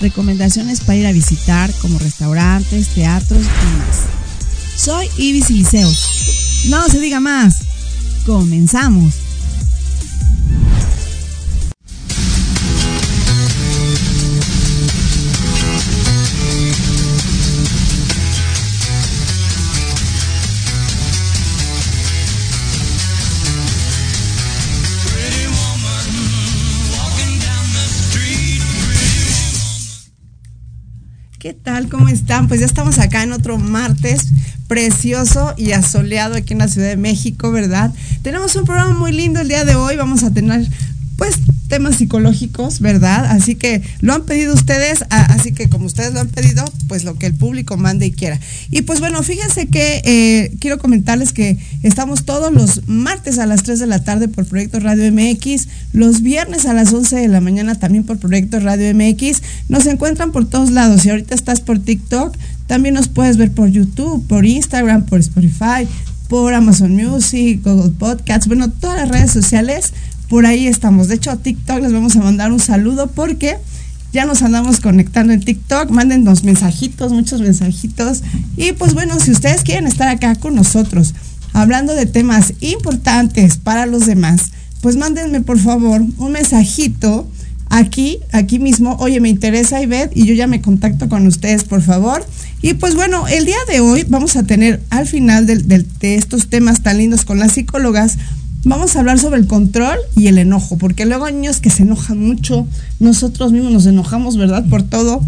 recomendaciones para ir a visitar como restaurantes, teatros y más. Soy Ibis Liceo. No se diga más. Comenzamos. Tal? ¿Cómo están? Pues ya estamos acá en otro martes precioso y asoleado aquí en la Ciudad de México, ¿verdad? Tenemos un programa muy lindo el día de hoy. Vamos a tener, pues, temas psicológicos, ¿verdad? Así que lo han pedido ustedes, así que como ustedes lo han pedido, pues lo que el público mande y quiera. Y pues bueno, fíjense que eh, quiero comentarles que estamos todos los martes a las 3 de la tarde por Proyecto Radio MX, los viernes a las 11 de la mañana también por Proyecto Radio MX. Nos encuentran por todos lados. Si ahorita estás por TikTok, también nos puedes ver por YouTube, por Instagram, por Spotify, por Amazon Music, Google Podcasts, bueno, todas las redes sociales por ahí estamos. De hecho, a TikTok les vamos a mandar un saludo porque ya nos andamos conectando en TikTok. Mándennos mensajitos, muchos mensajitos. Y pues bueno, si ustedes quieren estar acá con nosotros, hablando de temas importantes para los demás, pues mándenme por favor un mensajito aquí, aquí mismo. Oye, me interesa Ivette y yo ya me contacto con ustedes, por favor. Y pues bueno, el día de hoy vamos a tener al final de, de estos temas tan lindos con las psicólogas vamos a hablar sobre el control y el enojo, porque luego hay niños que se enojan mucho, nosotros mismos nos enojamos, ¿verdad? Por todo.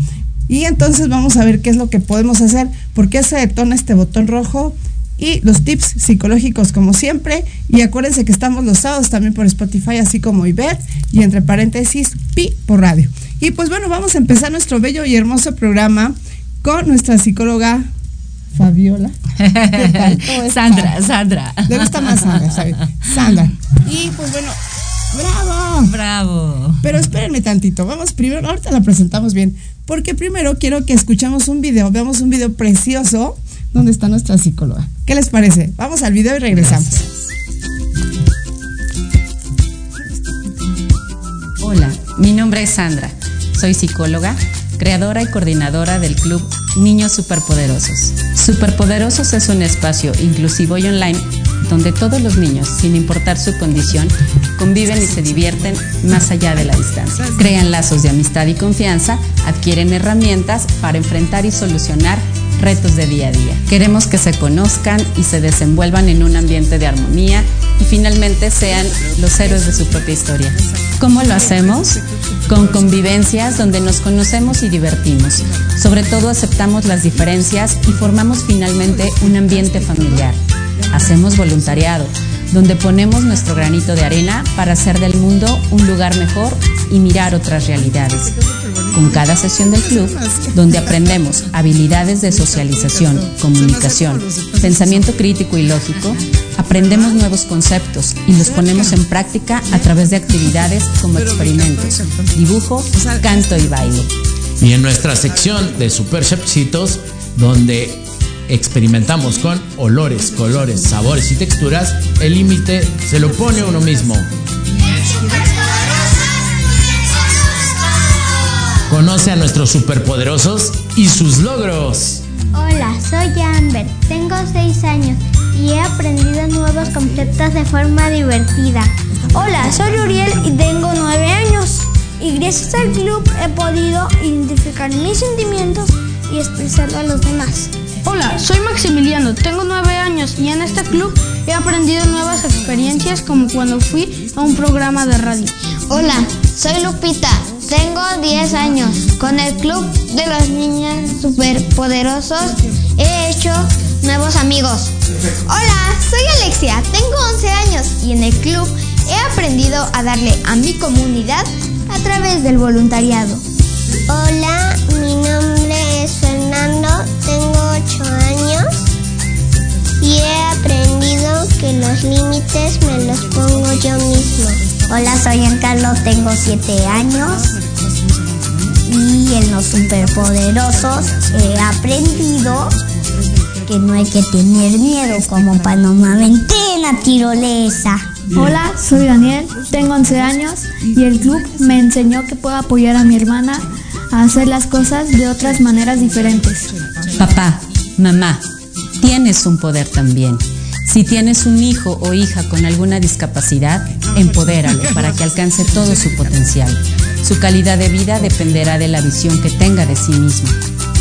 Y entonces vamos a ver qué es lo que podemos hacer, por qué se detona este botón rojo y los tips psicológicos como siempre. Y acuérdense que estamos los sábados también por Spotify, así como IBET y entre paréntesis Pi por radio. Y pues bueno, vamos a empezar nuestro bello y hermoso programa con nuestra psicóloga Fabiola. Sandra, Sandra. Le gusta más Sandra, Sandra. Y pues bueno, bravo. Bravo. Pero espérenme tantito, vamos primero, ahorita la presentamos bien, porque primero quiero que escuchemos un video, veamos un video precioso donde está nuestra psicóloga. ¿Qué les parece? Vamos al video y regresamos. Hola, mi nombre es Sandra. Soy psicóloga creadora y coordinadora del club Niños Superpoderosos. Superpoderosos es un espacio inclusivo y online donde todos los niños, sin importar su condición, conviven y se divierten más allá de la distancia. Crean lazos de amistad y confianza, adquieren herramientas para enfrentar y solucionar retos de día a día. Queremos que se conozcan y se desenvuelvan en un ambiente de armonía y finalmente sean los héroes de su propia historia. ¿Cómo lo hacemos? Con convivencias donde nos conocemos y divertimos. Sobre todo aceptamos las diferencias y formamos finalmente un ambiente familiar. Hacemos voluntariado, donde ponemos nuestro granito de arena para hacer del mundo un lugar mejor y mirar otras realidades. Con cada sesión del club, donde aprendemos habilidades de socialización, comunicación, pensamiento crítico y lógico, aprendemos nuevos conceptos y los ponemos en práctica a través de actividades como experimentos, dibujo, canto y baile. Y en nuestra sección de Super Chefcitos, donde experimentamos con olores, colores, sabores y texturas, el límite se lo pone uno mismo. Conoce a nuestros superpoderosos y sus logros. Hola, soy Amber, tengo 6 años y he aprendido nuevos conceptos de forma divertida. Hola, soy Uriel y tengo 9 años y gracias al club he podido identificar mis sentimientos y expresarlo a los demás. Hola, soy Maximiliano, tengo 9 años y en este club he aprendido nuevas experiencias como cuando fui a un programa de radio. Hola, soy Lupita, tengo 10 años. Con el club de los niños superpoderosos he hecho nuevos amigos. Hola, soy Alexia, tengo 11 años y en el club he aprendido a darle a mi comunidad a través del voluntariado. Hola, mi nombre es Fernando, tengo 8 años y he aprendido que los límites me los pongo yo mismo. Hola, soy Giancarlo, tengo 7 años y en los superpoderosos he aprendido que no hay que tener miedo como Paloma Ventena Tirolesa. Hola, soy Daniel, tengo 11 años y el club me enseñó que puedo apoyar a mi hermana a hacer las cosas de otras maneras diferentes. Papá, mamá, tienes un poder también. Si tienes un hijo o hija con alguna discapacidad, empodéralo para que alcance todo su potencial. Su calidad de vida dependerá de la visión que tenga de sí mismo.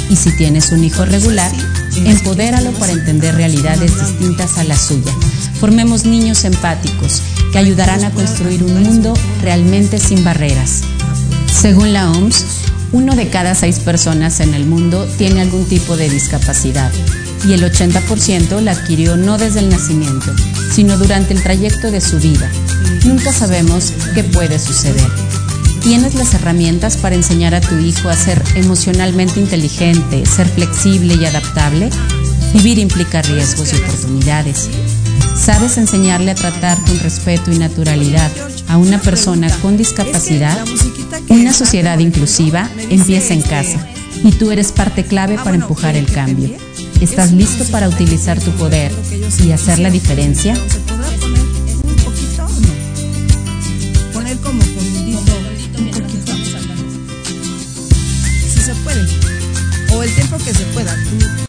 Y si tienes un hijo regular, empodéralo para entender realidades distintas a la suya. Formemos niños empáticos que ayudarán a construir un mundo realmente sin barreras. Según la OMS, uno de cada seis personas en el mundo tiene algún tipo de discapacidad y el 80% la adquirió no desde el nacimiento, sino durante el trayecto de su vida. Nunca sabemos qué puede suceder. ¿Tienes las herramientas para enseñar a tu hijo a ser emocionalmente inteligente, ser flexible y adaptable? Vivir implica riesgos y oportunidades. ¿Sabes enseñarle a tratar con respeto y naturalidad a una persona con discapacidad? Una sociedad inclusiva empieza en casa y tú eres parte clave para empujar el cambio. ¿Estás listo para utilizar tu poder y hacer la diferencia? O el tiempo que se pueda.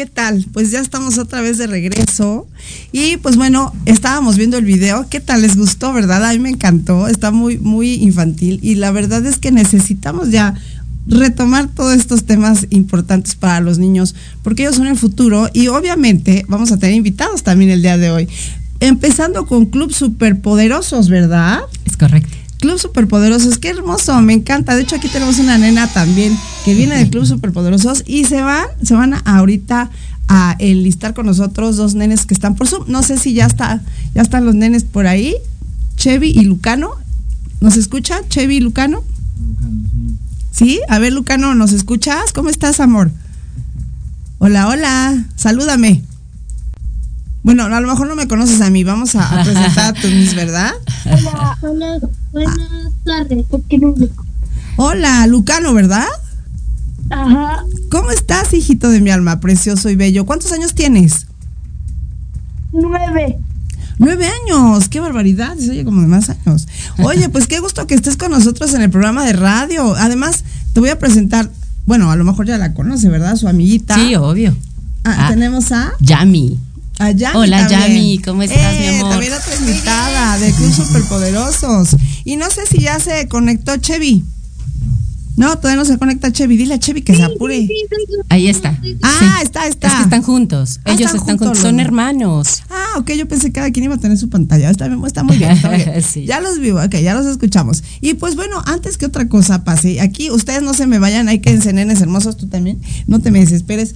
¿Qué tal? Pues ya estamos otra vez de regreso. Y pues bueno, estábamos viendo el video. ¿Qué tal? ¿Les gustó, verdad? A mí me encantó. Está muy, muy infantil. Y la verdad es que necesitamos ya retomar todos estos temas importantes para los niños, porque ellos son el futuro. Y obviamente vamos a tener invitados también el día de hoy. Empezando con Club Superpoderosos, ¿verdad? Es correcto. Club Superpoderosos, qué hermoso, me encanta. De hecho, aquí tenemos una nena también que viene del Club Superpoderosos y se van, se van ahorita a enlistar con nosotros dos nenes que están por Zoom. No sé si ya está, ya están los nenes por ahí, Chevy y Lucano. ¿Nos escucha Chevy y Lucano? Sí, a ver Lucano, ¿nos escuchas? ¿Cómo estás, amor? Hola, hola, salúdame. Bueno, a lo mejor no me conoces a mí, vamos a, a presentar a tu Miss, ¿verdad? Hola, hola, buenas tardes. Hola, Lucano, ¿verdad? Ajá. ¿Cómo estás, hijito de mi alma, precioso y bello? ¿Cuántos años tienes? Nueve. Nueve años, qué barbaridad, se oye como de más años. Oye, pues qué gusto que estés con nosotros en el programa de radio. Además, te voy a presentar, bueno, a lo mejor ya la conoce, ¿verdad? Su amiguita. Sí, obvio. Ah, tenemos a... Yami. A Yami Hola también. Yami, ¿cómo estás, mi Eh, amor? También otra invitada de Club Superpoderosos. Y no sé si ya se conectó Chevy. No, todavía no se conecta Chevy. Dile a Chevy que se apure. Ahí está. Ah, está, está. Es que están juntos. Ah, Ellos están están, juntos Son hermanos. Ah, ok, yo pensé que cada quien iba a tener su pantalla. Está está muy bien. Está bien. Sí. Ya los vivo, ok, ya los escuchamos. Y pues bueno, antes que otra cosa pase, aquí ustedes no se me vayan, hay que nenes hermosos, tú también, no te me desesperes.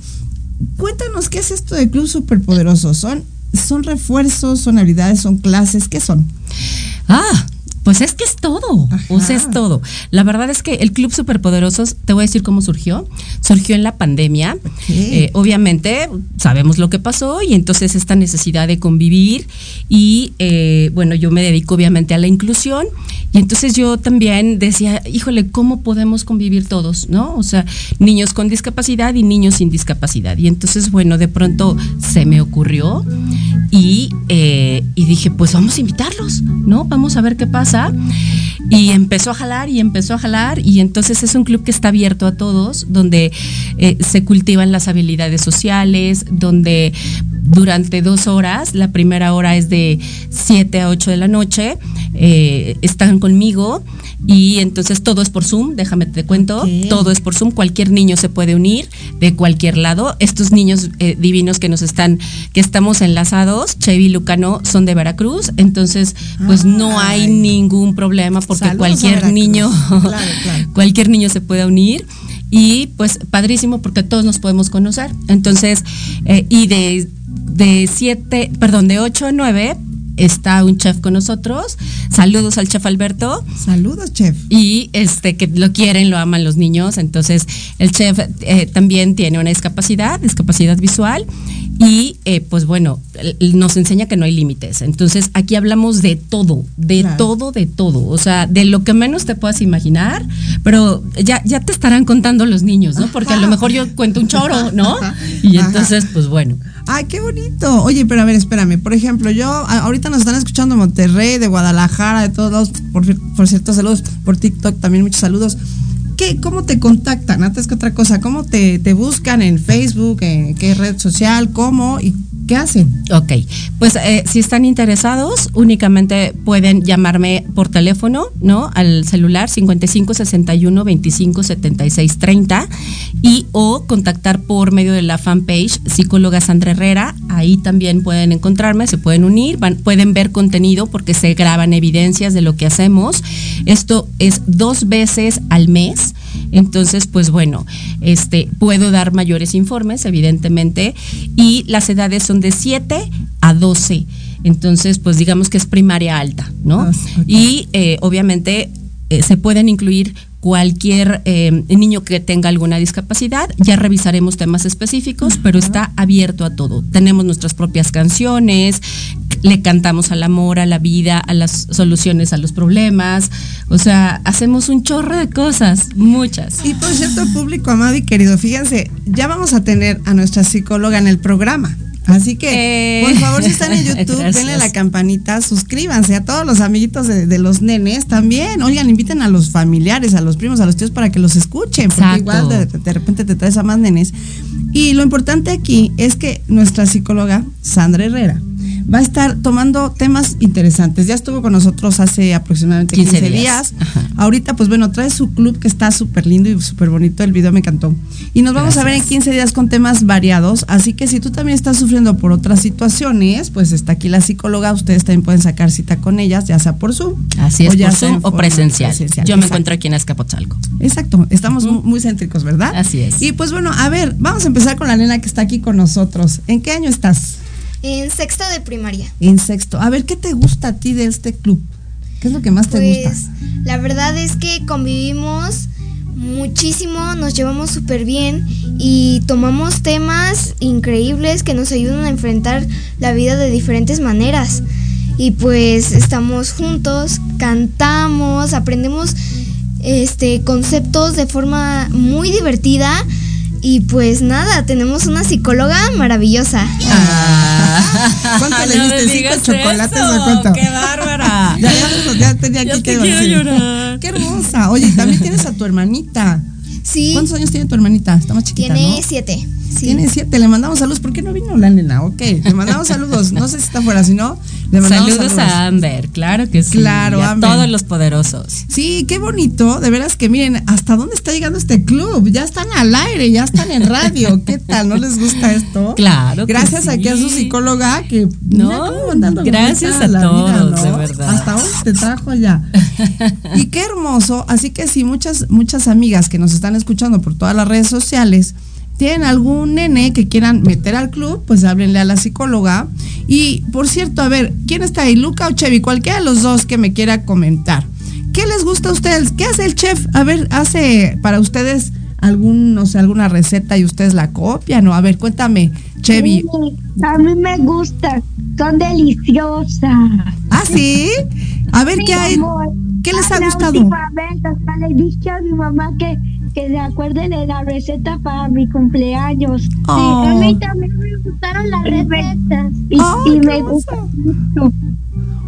Cuéntanos qué es esto de Club Superpoderoso. ¿Son, son refuerzos, son habilidades, son clases? ¿Qué son? Ah, pues es que es todo. Ajá. O sea, es todo. La verdad es que el Club Superpoderosos, te voy a decir cómo surgió. Surgió en la pandemia. Eh, obviamente, sabemos lo que pasó y entonces esta necesidad de convivir. Y eh, bueno, yo me dedico obviamente a la inclusión. Y entonces yo también decía, híjole, ¿cómo podemos convivir todos? ¿No? O sea, niños con discapacidad y niños sin discapacidad. Y entonces, bueno, de pronto se me ocurrió y, eh, y dije, pues vamos a invitarlos, ¿no? Vamos a ver qué pasa. Y empezó a jalar y empezó a jalar y entonces es un club que está abierto a todos, donde eh, se cultivan las habilidades sociales, donde durante dos horas, la primera hora es de 7 a 8 de la noche, eh, están conmigo y entonces todo es por Zoom, déjame te cuento, todo es por Zoom, cualquier niño se puede unir de cualquier lado. Estos niños eh, divinos que nos están, que estamos enlazados, Chevy y Lucano, son de Veracruz, entonces pues no hay Ay. ningún problema porque Saludos cualquier niño, Claro, claro. cualquier niño se puede unir. Y pues padrísimo porque todos nos podemos conocer. Entonces, eh, y de de 7, perdón, de 8 a 9 está un chef con nosotros. Saludos al chef Alberto. Saludos, chef. Y este que lo quieren, lo aman los niños. Entonces, el chef eh, también tiene una discapacidad, discapacidad visual. Y eh, pues bueno, nos enseña que no hay límites. Entonces, aquí hablamos de todo, de todo, de todo. O sea, de lo que menos te puedas imaginar, pero ya, ya te estarán contando los niños, ¿no? Porque a lo mejor yo cuento un choro, ¿no? Y entonces, pues bueno. Ay, qué bonito. Oye, pero a ver, espérame. Por ejemplo, yo, ahorita nos están escuchando de Monterrey, de Guadalajara, de todos lados. Por, por cierto, saludos por TikTok, también muchos saludos. ¿Qué, ¿Cómo te contactan? Antes que otra cosa, ¿cómo te, te buscan en Facebook, en qué red social, cómo y ¿Qué hacen? Ok, pues eh, si están interesados, únicamente pueden llamarme por teléfono, ¿no? Al celular 55 61 25 76 30 y o contactar por medio de la fanpage psicóloga Sandra Herrera. Ahí también pueden encontrarme, se pueden unir, pueden ver contenido porque se graban evidencias de lo que hacemos. Esto es dos veces al mes. Entonces, pues bueno, este, puedo dar mayores informes, evidentemente, y las edades son de 7 a 12. Entonces, pues digamos que es primaria alta, ¿no? Ah, y eh, obviamente eh, se pueden incluir cualquier eh, niño que tenga alguna discapacidad. Ya revisaremos temas específicos, pero está abierto a todo. Tenemos nuestras propias canciones, le cantamos al amor, a la vida, a las soluciones a los problemas. O sea, hacemos un chorro de cosas, muchas. Y por cierto, público amado y querido, fíjense, ya vamos a tener a nuestra psicóloga en el programa. Así que, por favor, si están en YouTube, denle la campanita, suscríbanse a todos los amiguitos de, los nenes también. Oigan, inviten a los familiares, a los primos, a los tíos para que los escuchen, porque igual de, de, repente te traes a más nenes. Y lo importante aquí es que nuestra psicóloga, Sandra Herrera, va a estar tomando temas interesantes. Ya estuvo con nosotros hace aproximadamente 15, días. Ahorita, pues bueno, trae su club que está súper lindo y súper bonito. El video me encantó. Y nos vamos a ver en 15 días con temas variados. Así que si tú también estás sufriendo por otras situaciones, pues está aquí la psicóloga. Ustedes también pueden sacar cita con ellas, ya sea por Zoom. Así es, o por Zoom o presencial. Yo me encuentro aquí en Escapotzalco. Exacto, estamos muy céntricos, ¿verdad? Así es. Y pues bueno, a ver, vamos a empezar con la nena que está aquí con nosotros. ¿En qué año estás? En sexto de primaria. En sexto. A ver, ¿qué te gusta a ti de este club? ¿Qué es lo que más te gusta? Pues la verdad es que convivimos muchísimo, nos llevamos súper bien y tomamos temas increíbles que nos ayudan a enfrentar la vida de diferentes maneras. Y pues estamos juntos, cantamos, aprendemos este conceptos de forma muy divertida y pues nada, tenemos una psicóloga maravillosa. Ah. ¿Cuánto le diste? ¿Cinco chocolates o cuánto? ¡Qué bárbara! ya, ya, ya tenía aquí que quiero llorar. ¡Qué hermosa! Oye, también tienes a tu hermanita. Sí. ¿Cuántos años tiene tu hermanita? Está más chiquita, Tiene siete. Tiene siete, le mandamos saludos. ¿Por qué no vino la nena? Ok, le mandamos saludos. No sé si está fuera, si no, le mandamos saludos. Saludos a Amber, claro que sí. Claro, a todos los poderosos. Sí, qué bonito. De veras que miren, hasta dónde está llegando este club. Ya están al aire, ya están en radio. ¿Qué tal? ¿No les gusta esto? Claro. Gracias a que a su psicóloga que no, gracias a, todos, de verdad. Hasta dónde te trajo allá. y qué hermoso. Así que sí, muchas, muchas amigas que nos están escuchando por todas las redes sociales tienen algún nene que quieran meter al club, pues háblenle a la psicóloga. Y por cierto, a ver, ¿quién está ahí? Luca o Chevy, cualquiera de los dos que me quiera comentar. ¿Qué les gusta a ustedes? ¿Qué hace el chef? A ver, hace para ustedes algún, no sé, alguna receta y ustedes la copian, ¿no? A ver, cuéntame, Chevy. a mí me gusta, son deliciosas. ¿Ah, sí? A ver, ¿qué hay? ¿Qué les ha gustado? Hasta le dije a mi mamá que, que se acuerden de la receta para mi cumpleaños. Oh. a mí también me gustaron las recetas y, y me gusta mucho.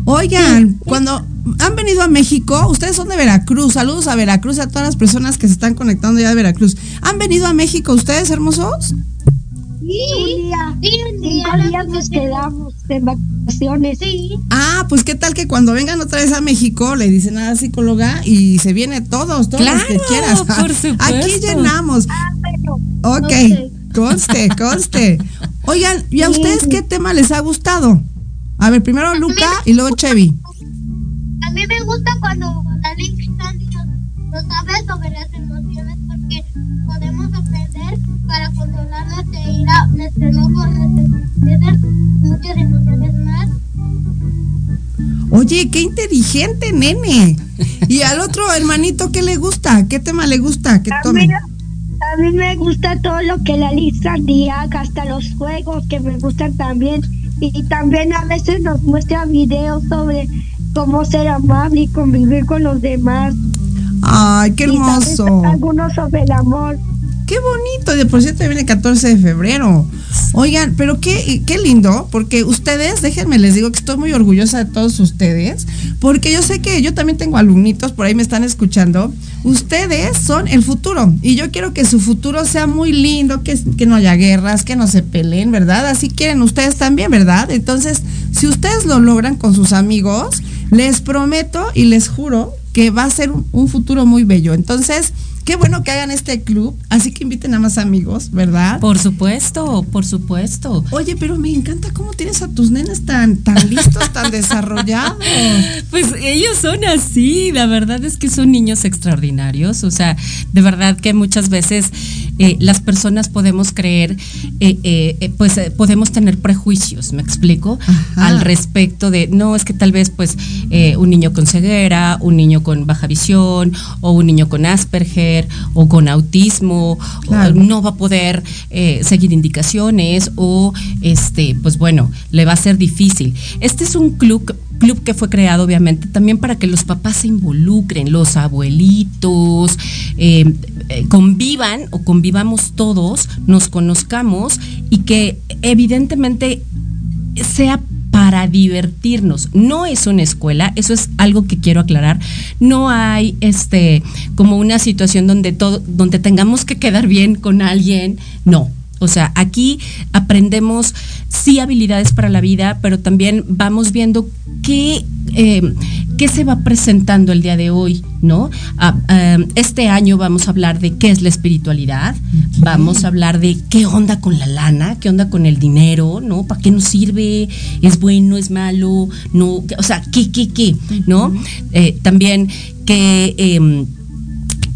Oigan, cuando han venido a México, ustedes son de Veracruz, saludos a Veracruz, a todas las personas que se están conectando ya de Veracruz. ¿Han venido a México ustedes, hermosos? Sí, un día. Sí, un día. Cinco días nos quedamos de vacaciones. Sí. Ah, pues qué tal que cuando vengan otra vez a México le dicen a la psicóloga y se viene todos, todos los que quieras. Por supuesto. Aquí llenamos. Ah, bueno. Ok, conste, conste. Oigan, ¿y a ustedes qué tema les ha gustado? A ver, primero Luca y luego Chevy. A mí me gusta cuando Dani nos habla sobre las emociones para controlar nuestra ira, nuestro enojo, nuestras muchas emociones más. Oye, qué inteligente, nene. ¿Y al otro hermanito qué le gusta? ¿Qué tema le gusta que tome? A mí me gusta todo lo que la lista haga, hasta los juegos que me gustan también. Y también a veces nos muestra videos sobre cómo ser amable y convivir con los demás. Ay, qué hermoso. algunos sobre el amor. Qué bonito, de por cierto viene el 14 de febrero. Oigan, pero qué, qué lindo, porque ustedes, déjenme les digo que estoy muy orgullosa de todos ustedes, porque yo sé que yo también tengo alumnitos, por ahí me están escuchando. Ustedes son el futuro y yo quiero que su futuro sea muy lindo, que, que no haya guerras, que no se peleen, ¿verdad? Así quieren ustedes también, ¿verdad? Entonces, si ustedes lo logran con sus amigos, les prometo y les juro que va a ser un futuro muy bello. Entonces, Qué bueno que hagan este club, así que inviten a más amigos, ¿verdad? Por supuesto, por supuesto. Oye, pero me encanta cómo tienes a tus nenes tan, tan listos, tan desarrollados. Pues ellos son así, la verdad es que son niños extraordinarios, o sea, de verdad que muchas veces eh, las personas podemos creer, eh, eh, pues podemos tener prejuicios, ¿me explico? Al respecto de, no, es que tal vez pues un niño con ceguera, un niño con baja visión o un niño con Asperger, o con autismo, no va a poder eh, seguir indicaciones o, este, pues bueno, le va a ser difícil. Este es un club club que fue creado obviamente también para que los papás se involucren, los abuelitos, eh, eh, convivan o convivamos todos, nos conozcamos y que evidentemente sea para divertirnos. No es una escuela, eso es algo que quiero aclarar. No hay este como una situación donde todo, donde tengamos que quedar bien con alguien. No. O sea, aquí aprendemos sí habilidades para la vida, pero también vamos viendo qué, eh, qué se va presentando el día de hoy, ¿no? Ah, ah, este año vamos a hablar de qué es la espiritualidad, vamos a hablar de qué onda con la lana, qué onda con el dinero, ¿no? ¿Para qué nos sirve? ¿Es bueno? ¿Es malo? ¿No? O sea, ¿qué, qué, qué? ¿No? Eh, también que em,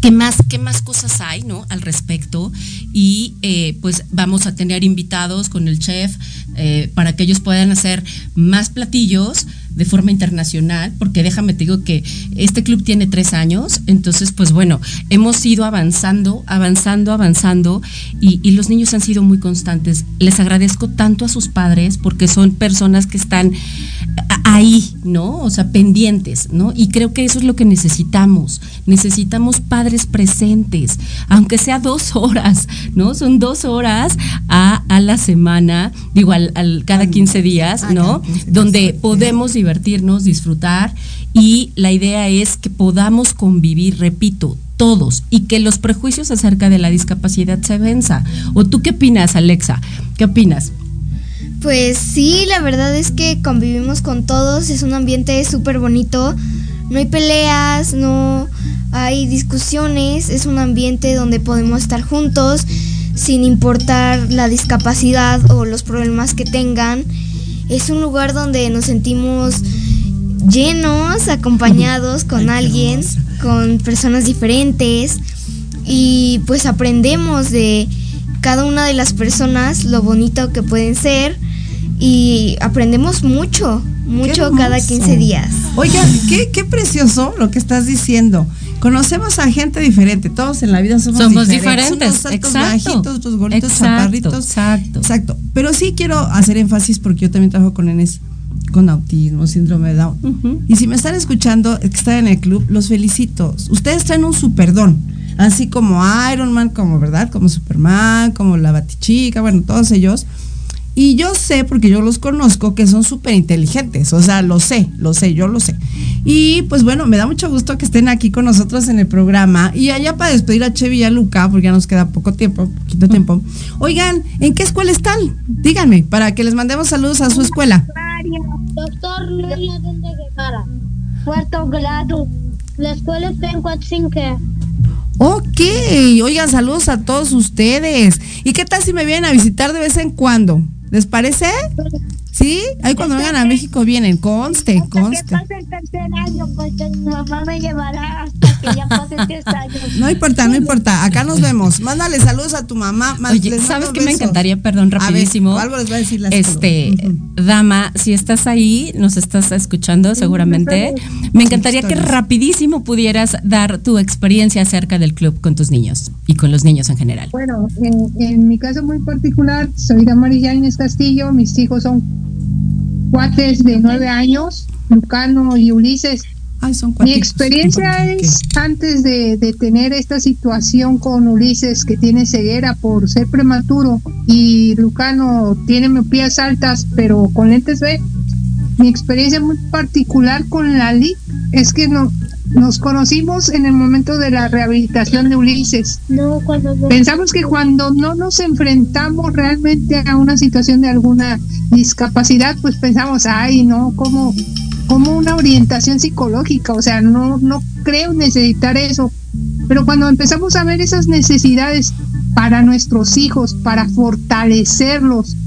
¿Qué más, qué más cosas hay ¿no? al respecto? Y eh, pues vamos a tener invitados con el chef eh, para que ellos puedan hacer más platillos de forma internacional, porque déjame te digo que este club tiene tres años, entonces pues bueno, hemos ido avanzando, avanzando, avanzando y, y, los niños han sido muy constantes. Les agradezco tanto a sus padres porque son personas que están ahí, ¿no? O sea, pendientes, ¿no? Y creo que eso es lo que necesitamos. Necesitamos padres presentes, aunque sea dos horas, ¿no? Son dos horas a, a la semana, digo, al, cada 15 días, ¿no? Donde podemos divertirnos, disfrutar y la idea es que podamos convivir, repito, todos y que los prejuicios acerca de la discapacidad se venza. ¿O tú qué opinas, Alexa? ¿Qué opinas? Pues sí, la verdad es que convivimos con todos, es un ambiente súper bonito, no hay peleas, no hay discusiones, es un ambiente donde podemos estar juntos sin importar la discapacidad o los problemas que tengan. Es un lugar donde nos sentimos llenos, acompañados con alguien, con personas diferentes y pues aprendemos de cada una de las personas lo bonito que pueden ser y aprendemos mucho, mucho cada 15 días. Oiga, qué, qué precioso lo que estás diciendo. Conocemos a gente diferente, todos en la vida somos, somos diferentes. Unos exacto. bajitos, otros gorditos, chaparritos. Exacto. Exacto. Pero sí quiero hacer énfasis porque yo también trabajo con nenes con autismo, síndrome de Down. Y si me están escuchando, que están en el club, los felicito. Ustedes traen un superdón. Así como Iron Man, como verdad, como Superman, como la Batichica, bueno, todos ellos y yo sé, porque yo los conozco, que son súper inteligentes. O sea, lo sé, lo sé, yo lo sé. Y pues bueno, me da mucho gusto que estén aquí con nosotros en el programa. Y allá para despedir a Chevy y a Luca, porque ya nos queda poco tiempo, poquito tiempo. Oigan, ¿en qué escuela están? Díganme, para que les mandemos saludos a su escuela. Doctor Luis de Guevara, cuarto grado. La escuela está en Coatzinque. Ok, oigan, saludos a todos ustedes. ¿Y qué tal si me vienen a visitar de vez en cuando? ¿Les parece? ¿Sí? Ahí cuando vengan a México vienen, conste, conste. Que pase el tercer año, pues mi mamá me llevará hasta que ya pasen 10 años. No importa, no importa. Acá nos vemos. Mándale saludos a tu mamá. Má- Oye, ¿sabes qué me encantaría? Perdón, A ver, rapidísimo. algo les va a decir la Este, dama, si estás ahí, nos estás escuchando seguramente. Me encantaría que rapidísimo pudieras dar tu experiencia acerca del club con tus niños y con los niños en general. Bueno, en, en mi caso muy particular, soy Damaris Yáñez Castillo, mis hijos son cuates de nueve años, Lucano y Ulises. Ay, son Mi experiencia es antes de, de tener esta situación con Ulises que tiene ceguera por ser prematuro y Lucano tiene miopías altas pero con lentes B. Mi experiencia muy particular con Lali es que no, nos conocimos en el momento de la rehabilitación de Ulises. No, cuando Pensamos que cuando no nos enfrentamos realmente a una situación de alguna discapacidad, pues pensamos, ay, no, como, como una orientación psicológica, o sea, no, no creo necesitar eso. Pero cuando empezamos a ver esas necesidades para nuestros hijos, para fortalecerlos,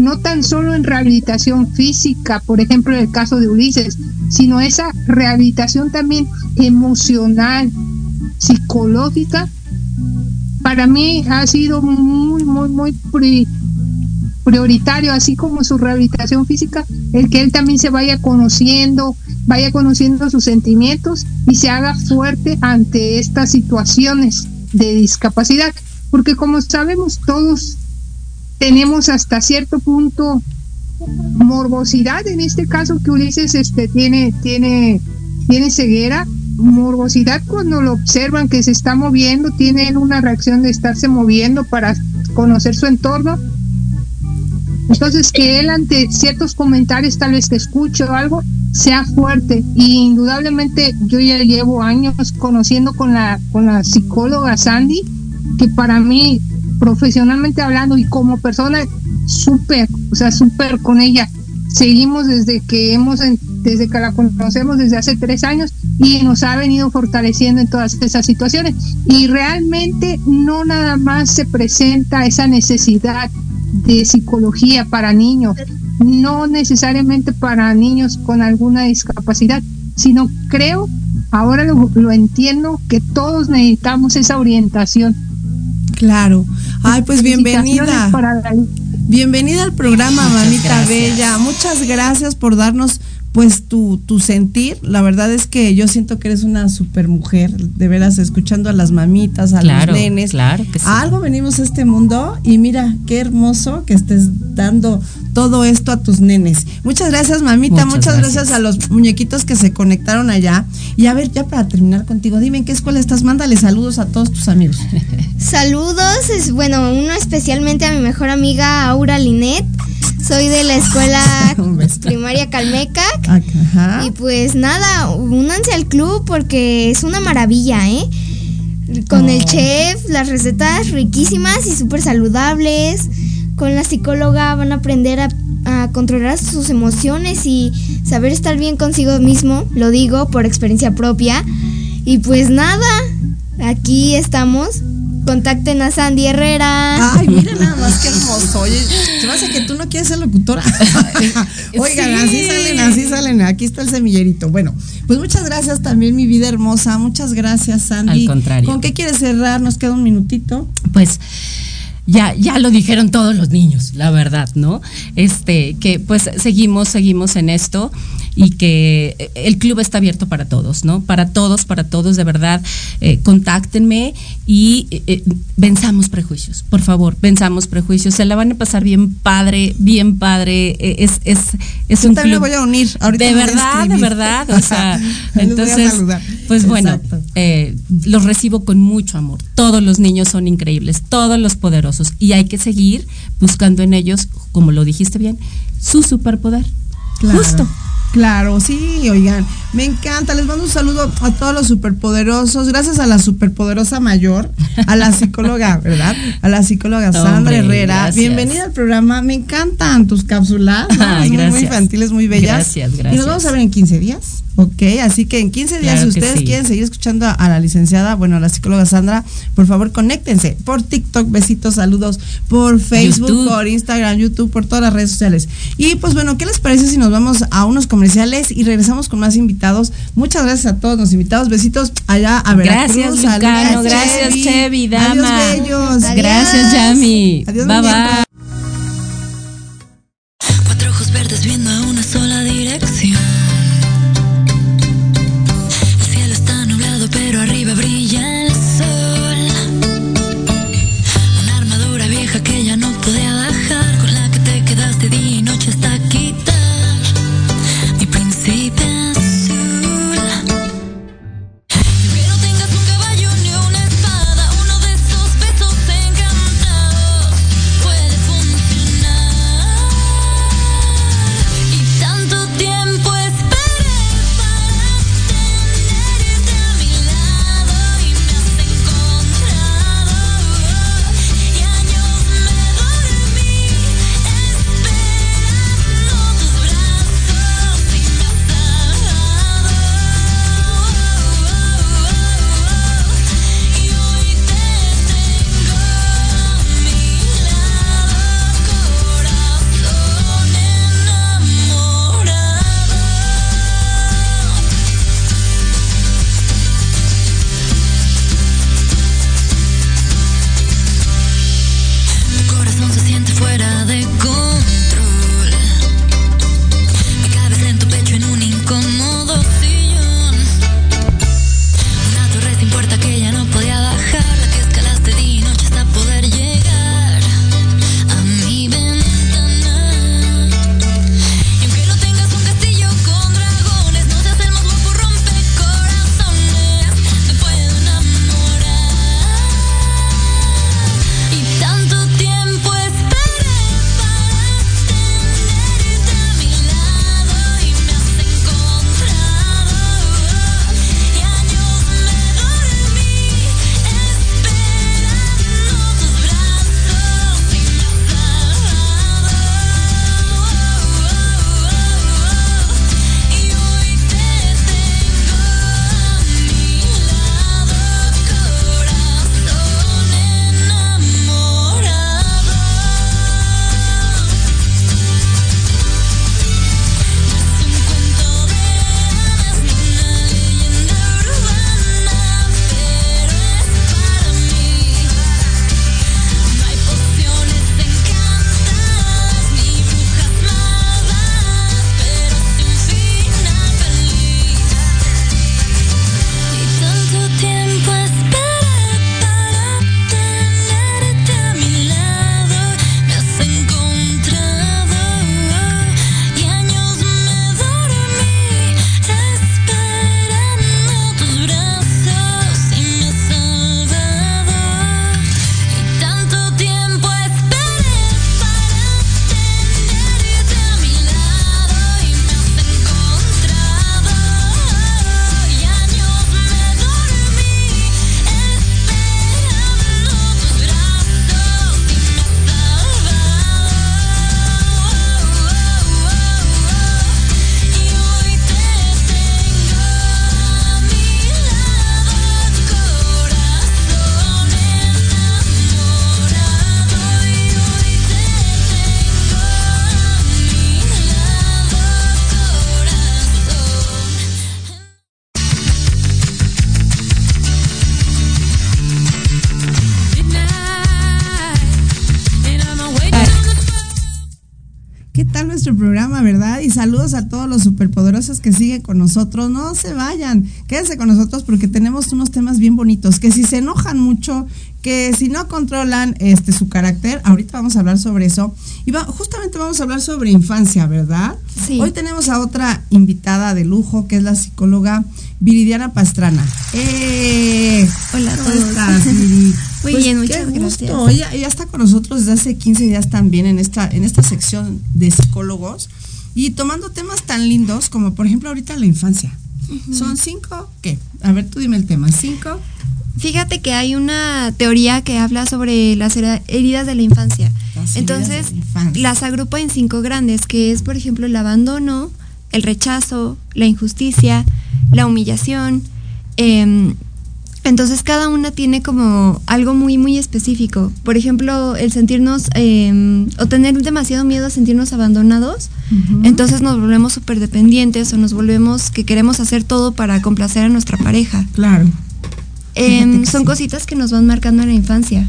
no tan solo en rehabilitación física, por ejemplo, en el caso de Ulises, sino esa rehabilitación también emocional, psicológica, para mí ha sido muy, muy, muy prioritario, así como su rehabilitación física, el que él también se vaya conociendo, vaya conociendo sus sentimientos y se haga fuerte ante estas situaciones de discapacidad. Porque como sabemos todos, tenemos hasta cierto punto morbosidad, en este caso que Ulises este, tiene, tiene, tiene ceguera, morbosidad cuando lo observan que se está moviendo, tienen una reacción de estarse moviendo para conocer su entorno. Entonces que él ante ciertos comentarios tal vez que escuche o algo, sea fuerte. Y indudablemente yo ya llevo años conociendo con la, con la psicóloga Sandy, que para mí, profesionalmente hablando y como persona, súper, o sea, súper con ella. Seguimos desde que hemos, desde que la conocemos desde hace tres años y nos ha venido fortaleciendo en todas esas situaciones. Y realmente no nada más se presenta esa necesidad de psicología para niños, no necesariamente para niños con alguna discapacidad, sino creo, ahora lo, lo entiendo, que todos necesitamos esa orientación. Claro. Ay, pues bienvenida. Felicitaciones para la- Bienvenida al programa, Muchas mamita gracias. bella. Muchas gracias por darnos pues tu, tu sentir. La verdad es que yo siento que eres una super mujer, de veras, escuchando a las mamitas, a Claro, los nenes. claro que sí. A algo venimos a este mundo y mira, qué hermoso que estés dando todo esto a tus nenes. Muchas gracias, mamita. Muchas Muchas, gracias. gracias. a los muñequitos que se conectaron allá. Y a ver, ya para terminar contigo, dime en qué escuela estás. Mándale saludos a todos tus amigos. Saludos, es bueno, uno especialmente a mi mejor amiga Aura Linet. Soy de la escuela primaria Calmeca. Ajá. Y pues nada, únanse al club porque es una maravilla, ¿eh? Con el chef, las recetas riquísimas y súper saludables. Con la psicóloga van a aprender a, a controlar sus emociones y saber estar bien consigo mismo, lo digo por experiencia propia. Y pues nada, aquí estamos. Contacten a Sandy Herrera. Ay, mira nada más qué hermoso. Oye, se me hace que tú no quieres ser locutora. Oigan, Sí. así salen, así salen. Aquí está el semillerito. Bueno, pues muchas gracias también, mi vida hermosa. Muchas gracias, Sandy. Al contrario. ¿Con qué quieres cerrar? Nos queda un minutito. pues ya, ya lo dijeron todos los niños, la verdad, ¿no? Este, que pues seguimos, seguimos en esto y que eh, el club está abierto para todos, ¿no? Para todos, para todos, de verdad, eh, contáctenme y eh, eh, venzamos prejuicios, por favor, venzamos prejuicios, se la van a pasar bien padre, bien padre, eh, es, es, es Yo un también club. me voy a unir. Ahorita de verdad, de verdad, o sea, entonces, pues bueno, eh, los recibo con mucho amor. Todos los niños son increíbles, todos los poderosos. Y hay que seguir buscando en ellos, como lo dijiste bien, su superpoder. Claro. Justo. Claro, sí, oigan, me encanta. Les mando un saludo a todos los superpoderosos. Gracias a la superpoderosa mayor, a la psicóloga, ¿verdad? A la psicóloga Sandra Hombre, Herrera. gracias. Bienvenida al programa. Me encantan tus cápsulas. ¿no? Ay, muy gracias. infantiles, muy bellas. Gracias, Y nos gracias. vamos a ver en 15 días. Ok, así que en 15 días, Claro si ustedes sí. quieren seguir escuchando a, la licenciada, bueno, a la psicóloga Sandra, por favor, conéctense por TikTok, besitos, saludos, por Facebook, YouTube. por Instagram, YouTube, por todas las redes sociales. Y pues bueno, ¿qué les parece si nos vamos a unos comerciales y regresamos con más invitados? Muchas gracias a todos los invitados, besitos allá a Veracruz. Gracias, Lucano. Gracias, Chevi, dama. Adiós, bellos. Gracias, Yami. Adiós, bye bye. Cuatro ojos verdes viendo a una sola nuestro programa, verdad? Y saludos a todos los superpoderosos que siguen con nosotros. No se vayan, quédense con nosotros porque tenemos unos temas bien bonitos. Que si se enojan mucho, que si no controlan este su carácter, ahorita vamos a hablar sobre eso. Y va- justamente vamos a hablar sobre infancia, ¿verdad? Sí. Hoy tenemos a otra invitada de lujo que es la psicóloga Viridiana Pastrana. ¡Eh! Hola a ¿Cómo todos. estás, Viri? Muy Pues, bien, qué muchas gusto. gracias. Ella, ella está con nosotros desde hace 15 días también en esta, en esta sección de psicólogos y tomando temas tan lindos como por ejemplo ahorita la infancia. Son cinco, ¿qué? A ver, tú dime el tema. Cinco. Fíjate que hay una teoría que habla sobre las heridas de la infancia. Las Entonces, de la infancia. las agrupa en cinco grandes, que es, por ejemplo, el abandono, el rechazo, la injusticia, la humillación. em, entonces cada una tiene como algo muy, muy específico. Por ejemplo, el sentirnos em, o tener demasiado miedo a sentirnos abandonados. Entonces nos volvemos súper dependientes o nos volvemos que queremos hacer todo para complacer a nuestra pareja. Claro. Em, son cositas que nos van marcando en la infancia.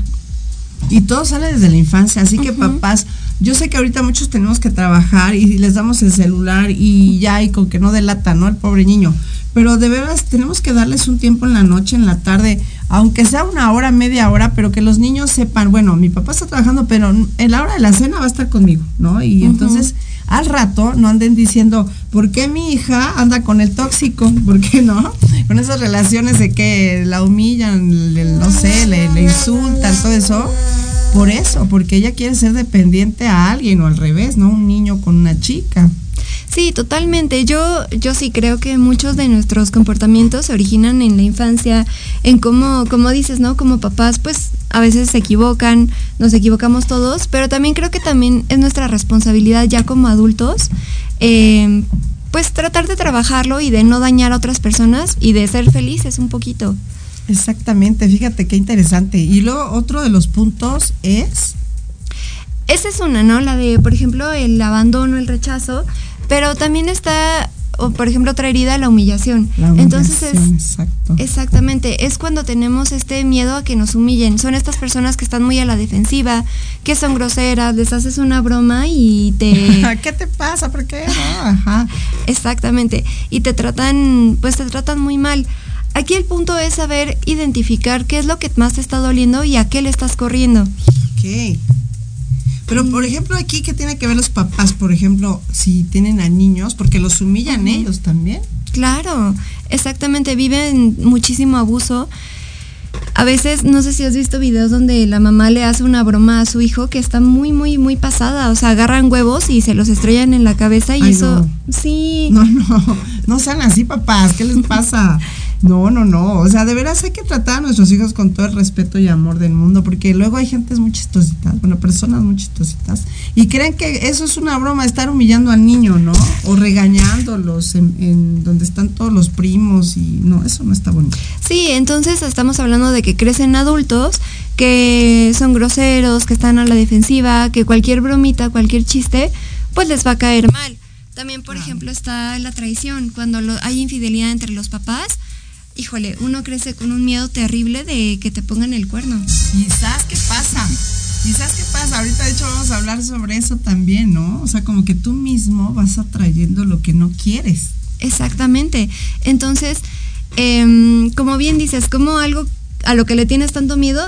Y todo sale desde la infancia, así que papás, yo sé que ahorita muchos tenemos que trabajar y les damos el celular y ya y con que no delata, ¿no? El pobre niño. Pero de veras tenemos que darles un tiempo en la noche, en la tarde, aunque sea una hora, media hora, pero que los niños sepan, bueno, mi papá está trabajando, pero en la hora de la cena va a estar conmigo, ¿no? Y entonces al rato no anden diciendo, ¿por qué mi hija anda con el tóxico? ¿Por qué no? Con esas relaciones de que la humillan, le- no sé, le, le insultan, todo eso. Por eso, porque ella quiere ser dependiente a alguien o al revés, ¿no? Un niño con una chica. Sí, totalmente. Yo, yo sí creo que muchos de nuestros comportamientos se originan en la infancia, en cómo, como dices, ¿no? Como papás, pues a veces se equivocan, nos equivocamos todos, pero también creo que también es nuestra responsabilidad ya como adultos, eh, pues tratar de trabajarlo y de no dañar a otras personas y de ser felices un poquito. Exactamente, fíjate qué interesante. Y luego otro de los puntos es... Esa es una, ¿no? La de, por ejemplo, el abandono, el rechazo, pero también está, o por ejemplo, otra herida, la humillación. La Entonces es, humillación, exacto. Exactamente, es cuando tenemos este miedo a que nos humillen. Son estas personas que están muy a la defensiva, que son groseras, les haces una broma y te... ¿Qué te pasa? ¿Por qué? No, ajá. Exactamente, y te tratan, pues te tratan muy mal. Aquí el punto es saber identificar qué es lo que más te está doliendo y a qué le estás corriendo. Ok. Pero, por ejemplo, aquí, ¿qué tiene que ver los papás? Por ejemplo, si tienen a niños, porque los humillan ellos también. Claro, exactamente, viven muchísimo abuso. A veces, no sé si has visto videos donde la mamá le hace una broma a su hijo que está muy, muy, muy pasada. O sea, agarran huevos y se los estrellan en la cabeza y Ay, eso, no. sí. No, no, no sean así, papás. ¿Qué les pasa? No, no, no. O sea, de veras hay que tratar a nuestros hijos con todo el respeto y amor del mundo, porque luego hay gentes muy chistositas, bueno, personas muy chistositas, y creen que eso es una broma, estar humillando al niño, ¿no? O regañándolos en, en donde están todos los primos, y no, eso no está bonito. Sí, entonces estamos hablando de que crecen adultos que son groseros, que están a la defensiva, que cualquier bromita, cualquier chiste, pues les va a caer mal. También, por ejemplo, está la traición, cuando lo- hay infidelidad entre los papás. Híjole, uno crece con un miedo terrible de que te pongan el cuerno. ¿Y sabes qué pasa? ¿Y sabes qué pasa? Ahorita de hecho vamos a hablar sobre eso también, ¿no? O sea, como que tú mismo vas atrayendo lo que no quieres. Exactamente. Entonces, em, como bien dices, como algo a lo que le tienes tanto miedo,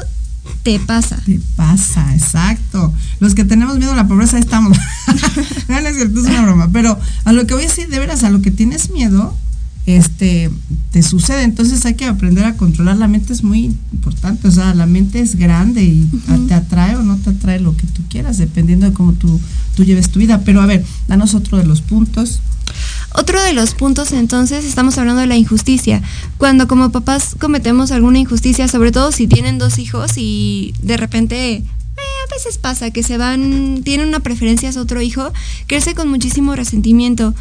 te pasa. Te pasa, exacto. Los que tenemos miedo a la pobreza estamos. no, no es cierto, es una broma. Pero a lo que voy a decir, de veras, a lo que tienes miedo, este, te sucede. Entonces hay que aprender a controlar. La mente es muy importante. O sea, la mente es grande y te atrae o no te atrae lo que tú quieras, dependiendo de cómo tú, tú lleves tu vida. Pero a ver, danos otro de los puntos. Otro de los puntos entonces estamos hablando de la injusticia. Cuando como papás cometemos alguna injusticia, sobre todo si tienen dos hijos y de repente eh, a veces pasa que se van, tienen una preferencia hacia otro hijo, crece con muchísimo resentimiento.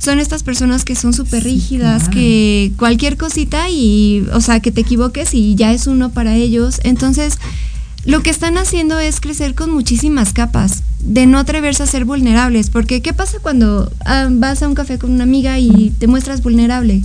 Son estas personas que son súper rígidas, claro. que cualquier cosita y, o sea, que te equivoques y ya es uno para ellos. Entonces, lo que están haciendo es crecer con muchísimas capas, de no atreverse a ser vulnerables, porque ¿qué pasa cuando ah, vas a un café con una amiga y te muestras vulnerable?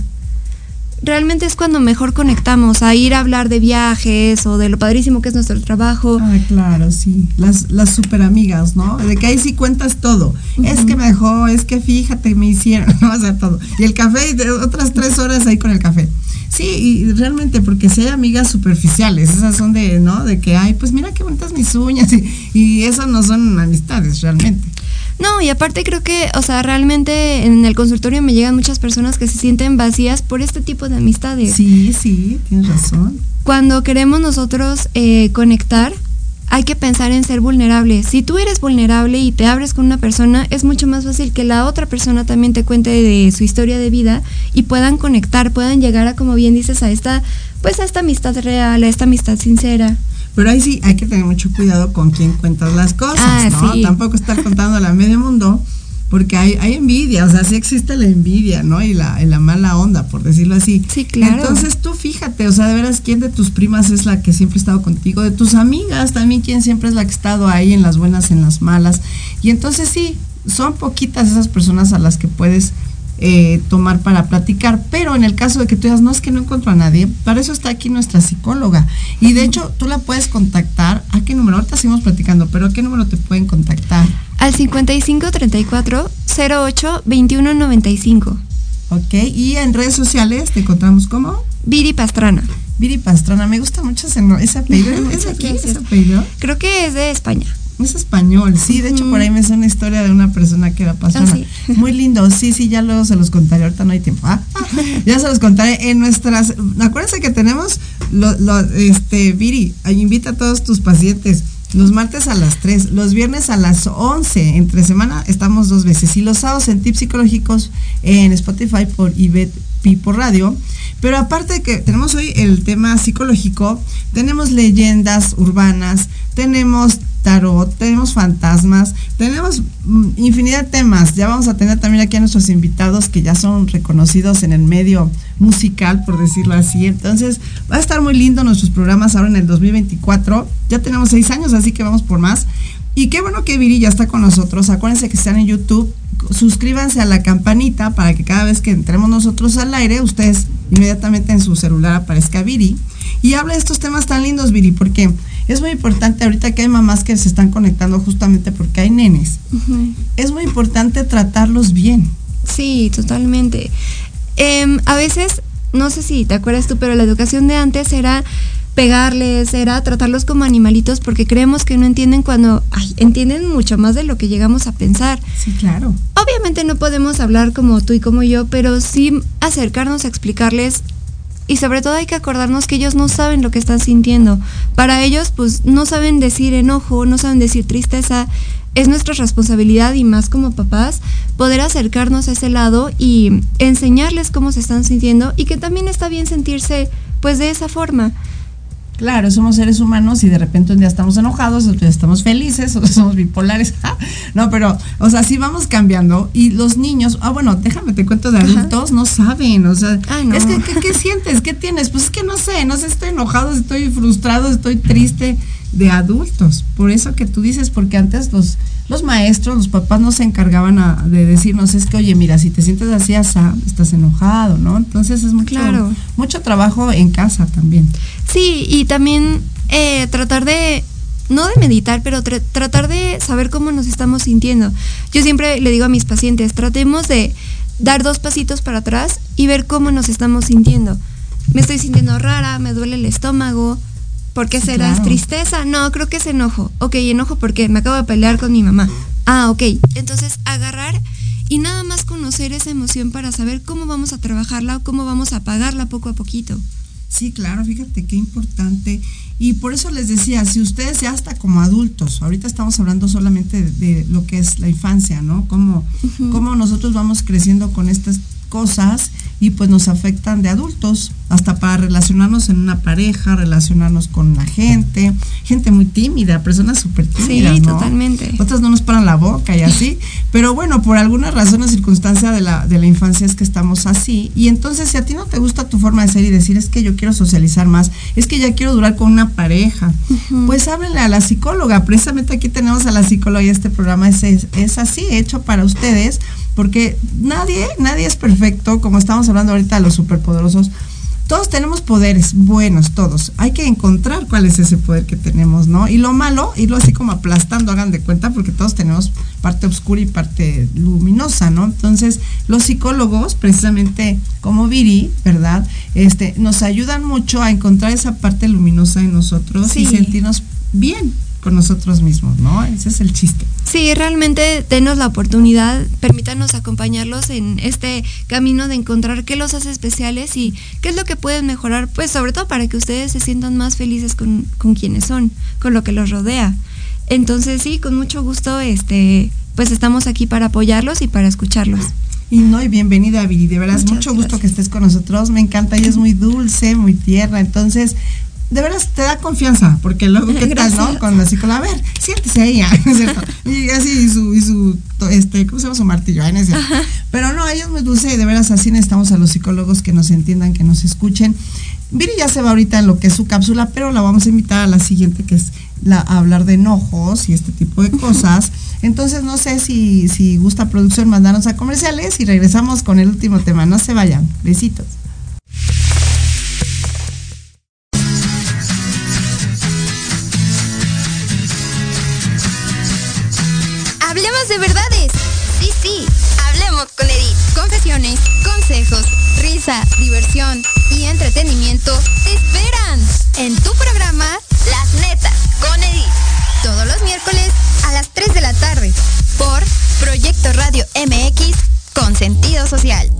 Realmente es cuando mejor conectamos a ir a hablar de viajes o de lo padrísimo que es nuestro trabajo. Ah, claro, sí. Las, las super amigas, ¿no? De que ahí sí cuentas todo. Es que me dejó, es que fíjate, me hicieron, no vas a hacer todo. Y el café, y de otras tres horas ahí con el café. Sí, y realmente, porque si hay amigas superficiales, esas son de, ¿no? De que, ay, pues mira qué bonitas mis uñas. Y, y esas no son amistades, realmente. No, y aparte creo que, o sea, realmente en el consultorio me llegan muchas personas que se sienten vacías por este tipo de amistades. Sí, sí, tienes razón. Cuando queremos nosotros eh, conectar, hay que pensar en ser vulnerable. Si tú eres vulnerable y te abres con una persona, es mucho más fácil que la otra persona también te cuente de su historia de vida y puedan conectar, puedan llegar a, como bien dices, a esta, pues a esta amistad real, a esta amistad sincera. Pero ahí sí hay que tener mucho cuidado con quién cuentas las cosas, Ah, ¿no? sí. Tampoco estar contando a medio mundo, porque hay, hay envidia, o sea, sí existe la envidia, ¿no? Y la, y la mala onda, por decirlo así. Sí, claro. Entonces tú fíjate, o sea, de veras, ¿quién de tus primas es la que siempre ha estado contigo? De tus amigas también, ¿quién siempre es la que ha estado ahí en las buenas, en las malas? Y entonces sí, son poquitas esas personas a las que puedes eh, tomar para platicar, pero en el caso de que tú digas, no es que no encuentro a nadie, para eso está aquí nuestra psicóloga. Y de hecho, tú la puedes contactar. ¿A qué número? Ahorita seguimos platicando, pero ¿a qué número te pueden contactar? Al 5534 08 21 95. Ok, y en redes sociales te encontramos como Viri Pastrana. Viri Pastrana, me gusta mucho ese, ese apellido. ¿Es aquí ese apellido? Creo que es de España. Es español, sí, de hecho por ahí me sé una historia de una persona que era pastrana. Ah, sí. Muy lindo, sí, sí, ya luego se los contaré, ahorita no hay tiempo. Ah, ah, ya se los contaré en nuestras, acuérdense que tenemos, lo, lo- este, Viri, invita a todos tus pacientes. Los martes a las 3, los viernes a las 11, entre semana estamos dos veces y los sábados en tips psicológicos en Spotify por Ivette Pipo Radio. Pero aparte de que tenemos hoy el tema psicológico, tenemos leyendas urbanas, tenemos tarot, tenemos fantasmas, tenemos mm, infinidad de temas. Ya vamos a tener también aquí a nuestros invitados que ya son reconocidos en el medio musical, por decirlo así. Entonces, va a estar muy lindo nuestros programas ahora en el 2024. Ya tenemos seis años, así que vamos por más. Y qué bueno que Viri ya está con nosotros. Acuérdense que están en YouTube. Suscríbanse a la campanita para que cada vez que entremos nosotros al aire, ustedes inmediatamente en su celular aparezca Viri. Y habla de estos temas tan lindos, Viri, porque es muy importante ahorita que hay mamás que se están conectando justamente porque hay nenes. Es muy importante tratarlos bien. Sí, totalmente. Em, a veces, no sé si te acuerdas tú, pero la educación de antes era pegarles, era tratarlos como animalitos porque creemos que no entienden cuando ay, entienden mucho más de lo que llegamos a pensar. Sí, claro. Obviamente no podemos hablar como tú y como yo, pero sí acercarnos a explicarles y sobre todo hay que acordarnos que ellos no saben lo que están sintiendo. Para ellos, pues no saben decir enojo, no saben decir tristeza. Es nuestra responsabilidad y más como papás poder acercarnos a ese lado y enseñarles cómo se están sintiendo y que también está bien sentirse pues de esa forma. Claro, somos seres humanos y de repente un día estamos enojados, otro día estamos felices, otro somos bipolares. no, pero, o sea, sí vamos cambiando y los niños, ah, bueno, déjame te cuento de adultos, no saben, o sea, es que, ¿qué, qué sientes? ¿Qué tienes? Pues es que no sé, no sé, estoy enojado, estoy frustrado, estoy triste de adultos. Por eso que tú dices, porque antes los, los maestros, los papás no se encargaban a- de decirnos, es que, oye, mira, si te sientes así, asá, estás enojado, ¿no? Entonces es mucho, Claro. mucho trabajo en casa también. Sí, y también eh, tratar de, no de meditar, pero tra- tratar de saber cómo nos estamos sintiendo. Yo siempre le digo a mis pacientes, tratemos de dar dos pasitos para atrás y ver cómo nos estamos sintiendo. Me estoy sintiendo rara, me duele el estómago. ¿Por qué Sí, será? ¿Es claro. tristeza? No, creo que es enojo. Ok, enojo porque me acabo de pelear con mi mamá. Ah, ok. Entonces, agarrar y nada más conocer esa emoción para saber cómo vamos a trabajarla o cómo vamos a apagarla poco a poquito. Sí, claro, fíjate qué importante. Y por eso les decía, si ustedes ya hasta como adultos, ahorita estamos hablando solamente de, de lo que es la infancia, ¿no? Cómo, cómo nosotros vamos creciendo con estas cosas y pues nos afectan de adultos, hasta para relacionarnos en una pareja, relacionarnos con la gente, gente muy tímida, personas súper tímidas, Sí, ¿no? totalmente. Otras no nos paran la boca y así, pero bueno, por alguna razón o circunstancia de la, de la infancia es que estamos así. Y entonces, si a ti no te gusta tu forma de ser y decir, es que yo quiero socializar más, es que ya quiero durar con una pareja, pues háblenle a la psicóloga. Precisamente aquí tenemos a la psicóloga y este programa es, es, es así, hecho para ustedes, porque nadie, nadie es perfecto, como estamos hablando ahorita de los superpoderosos. Todos tenemos poderes buenos, todos. Hay que encontrar cuál es ese poder que tenemos, ¿no? Y lo malo, irlo así como aplastando, hagan de cuenta, porque todos tenemos parte oscura y parte luminosa, ¿no? Entonces, los psicólogos, precisamente como Viri, ¿verdad? Este, nos ayudan mucho a encontrar esa parte luminosa en nosotros y sentirnos bien con nosotros mismos, ¿no? Ese es el chiste. Sí, realmente denos la oportunidad, permítanos acompañarlos en este camino de encontrar qué los hace especiales y qué es lo que pueden mejorar, pues sobre todo para que ustedes se sientan más felices con, con quienes son, con lo que los rodea. Entonces sí, con mucho gusto, este, pues estamos aquí para apoyarlos y para escucharlos. Y no, y bienvenida, Viri. De veras, Muchas mucho gusto que estés con nosotros. Me encanta, ella es muy dulce, muy tierna. Entonces, de veras te da confianza, porque luego, ¿qué tal, no? Con la psicóloga, a ver, siéntese ahí, ¿no es cierto? Y así, y su, y su, este, ¿cómo se llama su martillo? Ay, no es cierto. Pero no, ella es muy dulce y de veras así necesitamos a los psicólogos que nos entiendan, que nos escuchen. Viri ya se va ahorita en lo que es su cápsula, pero la vamos a invitar a la siguiente, que es la, a hablar de enojos y este tipo de cosas. Entonces, no sé si, si gusta producción mandarnos a comerciales y regresamos con el último tema. No se vayan. Besitos. Diversión y entretenimiento te esperan en tu programa Las Netas con Edith. Todos los miércoles a las 3 de la tarde por Proyecto Radio MX con sentido social.